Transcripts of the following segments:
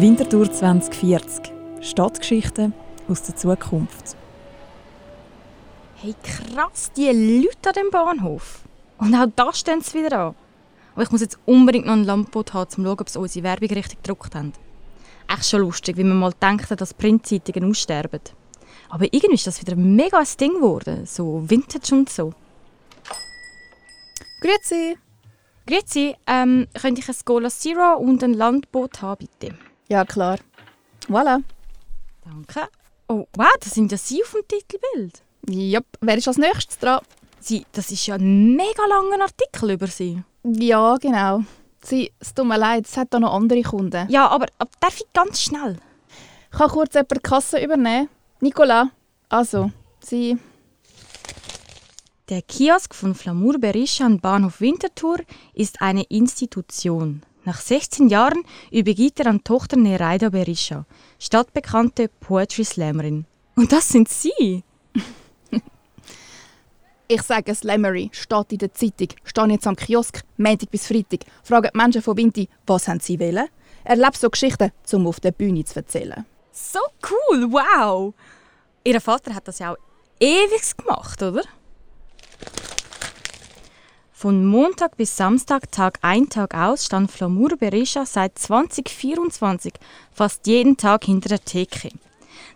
Winterthur 2040. Stadtgeschichten aus der Zukunft. Hey, krass, die Leute an dem Bahnhof. Und auch da stehen sie wieder an. Aber ich muss jetzt unbedingt noch ein Lampboot haben, um zu schauen, ob sie unsere Werbung richtig gedruckt haben. Echt schon lustig, wie man mal denkt, dass Printzeitungen aussterben. Aber irgendwie ist das wieder mega ein Ding geworden. So Vintage und so. Grüezi. Grüezi, ähm, könnte ich ein Cola Zero und ein Landboot haben, bitte? Ja, klar. Voilà. Danke. Oh, wow, das sind ja Sie auf dem Titelbild. Jupp. Wer ist als nächstes dran? Sie, das ist ja ein mega langer Artikel über Sie. Ja, genau. Sie, es tut mir leid, es hat da noch andere Kunden. Ja, aber, aber darf ich ganz schnell? Ich kann kurz jemand die Kasse übernehmen. Nicola, also, Sie... Der Kiosk von Flamour Berisha am Bahnhof Winterthur ist eine Institution. Nach 16 Jahren übergibt er an Tochter Nereida Berisha, stadtbekannte Poetry Slammerin. Und das sind Sie! Ich sage Slammery, steht in der Zeitung, stehe jetzt am Kiosk, Montag bis Freitag, fragen die Menschen von Binti, was haben sie wollen? Erlebe so Geschichten, um auf der Bühne zu erzählen. So cool, wow! Ihr Vater hat das ja auch ewig gemacht, oder? Von Montag bis Samstag, Tag ein, Tag aus, stand Flamour Berisha seit 2024 fast jeden Tag hinter der Theke.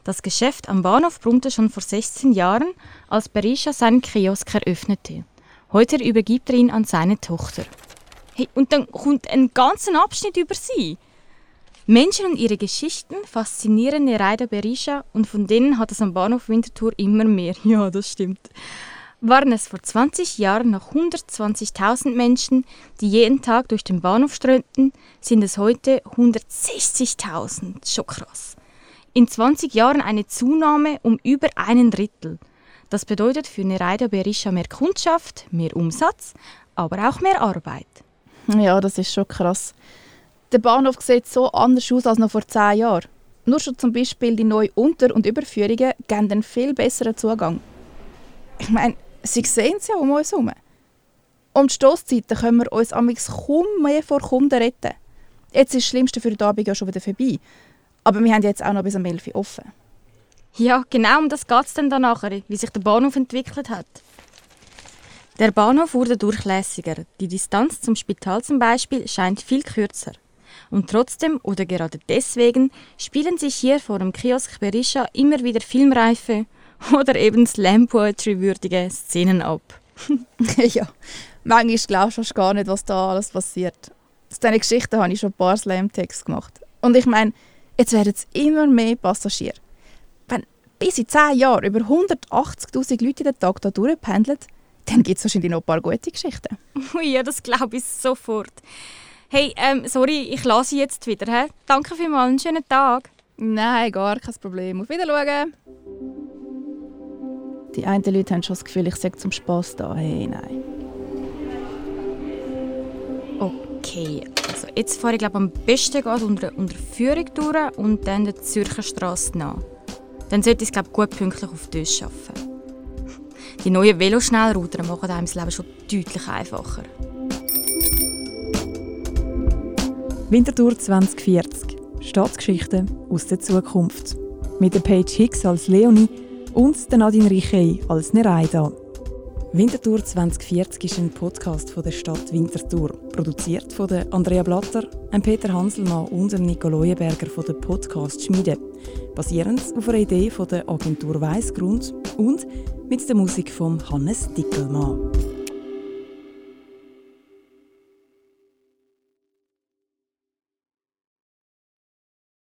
Das Geschäft am Bahnhof brummte schon vor 16 Jahren, als Berisha seinen Kiosk eröffnete. Heute übergibt er ihn an seine Tochter. Hey, und dann kommt ein ganzer Abschnitt über sie. Menschen und ihre Geschichten faszinieren Nereida Berisha und von denen hat es am Bahnhof Winterthur immer mehr. Ja, das stimmt. Waren es vor 20 Jahren noch 120.000 Menschen, die jeden Tag durch den Bahnhof strömten, sind es heute 160.000. Schon krass. In 20 Jahren eine Zunahme um über einen Drittel. Das bedeutet für Nereida Berisha mehr Kundschaft, mehr Umsatz, aber auch mehr Arbeit. Ja, das ist schon krass. Der Bahnhof sieht so anders aus als noch vor 10 Jahren. Nur schon zum Beispiel die neuen Unter- und Überführungen geben einen viel besseren Zugang. Ich meine, Sie sehen es ja um uns herum. Um die Stosszeiten können wir uns amigs kaum mehr vor Kunden retten. Jetzt ist das Schlimmste für den Abend ja schon wieder vorbei. Aber wir haben jetzt auch noch bis um 11 Uhr offen. Ja, genau um das geht es dann nachher, wie sich der Bahnhof entwickelt hat. Der Bahnhof wurde durchlässiger. Die Distanz zum Spital zum Beispiel scheint viel kürzer. Und trotzdem oder gerade deswegen spielen sich hier vor dem Kiosk Berisha immer wieder filmreife oder eben Slam-Poetry-würdige Szenen ab. ja, manchmal glaubst du fast gar nicht, was da alles passiert. Aus diesen Geschichten habe ich schon ein paar Slam-Texte gemacht. Und ich meine, jetzt werden es immer mehr Passagiere. Wenn bis in 10 Jahren über 180'000 Leute den Tag hier durchpendeln, dann gibt es wahrscheinlich noch ein paar gute Geschichten. Ui, ja, das glaube ich sofort. Hey, ähm, sorry, ich lasse jetzt wieder. He? Danke vielmals, einen schönen Tag. Nein, gar kein Problem. Auf Wiedersehen. Die einen Leute haben schon das Gefühl, ich sage zum Spass da. Hey, nein. Okay, also jetzt fahre ich glaube am besten gerade unter, unter Führung durch und dann der Zürcher Straße nach. Dann sollte ich es glaube gut pünktlich auf die Tisch schaffen. Die neuen Veloschnellrouten machen einem das Leben schon deutlich einfacher. Winterthur 2040. Stadtgeschichten aus der Zukunft. Mit der Paige Hicks als Leonie und Nadine Richey als Nereida. Winterthur 2040 ist ein Podcast von der Stadt Winterthur, produziert von Andrea Blatter, Peter Hanselmann und Nico Leuenberger von der Podcast Schmiede, basierend auf einer Idee von der Agentur Weissgrund und mit der Musik von Hannes Dickelmann.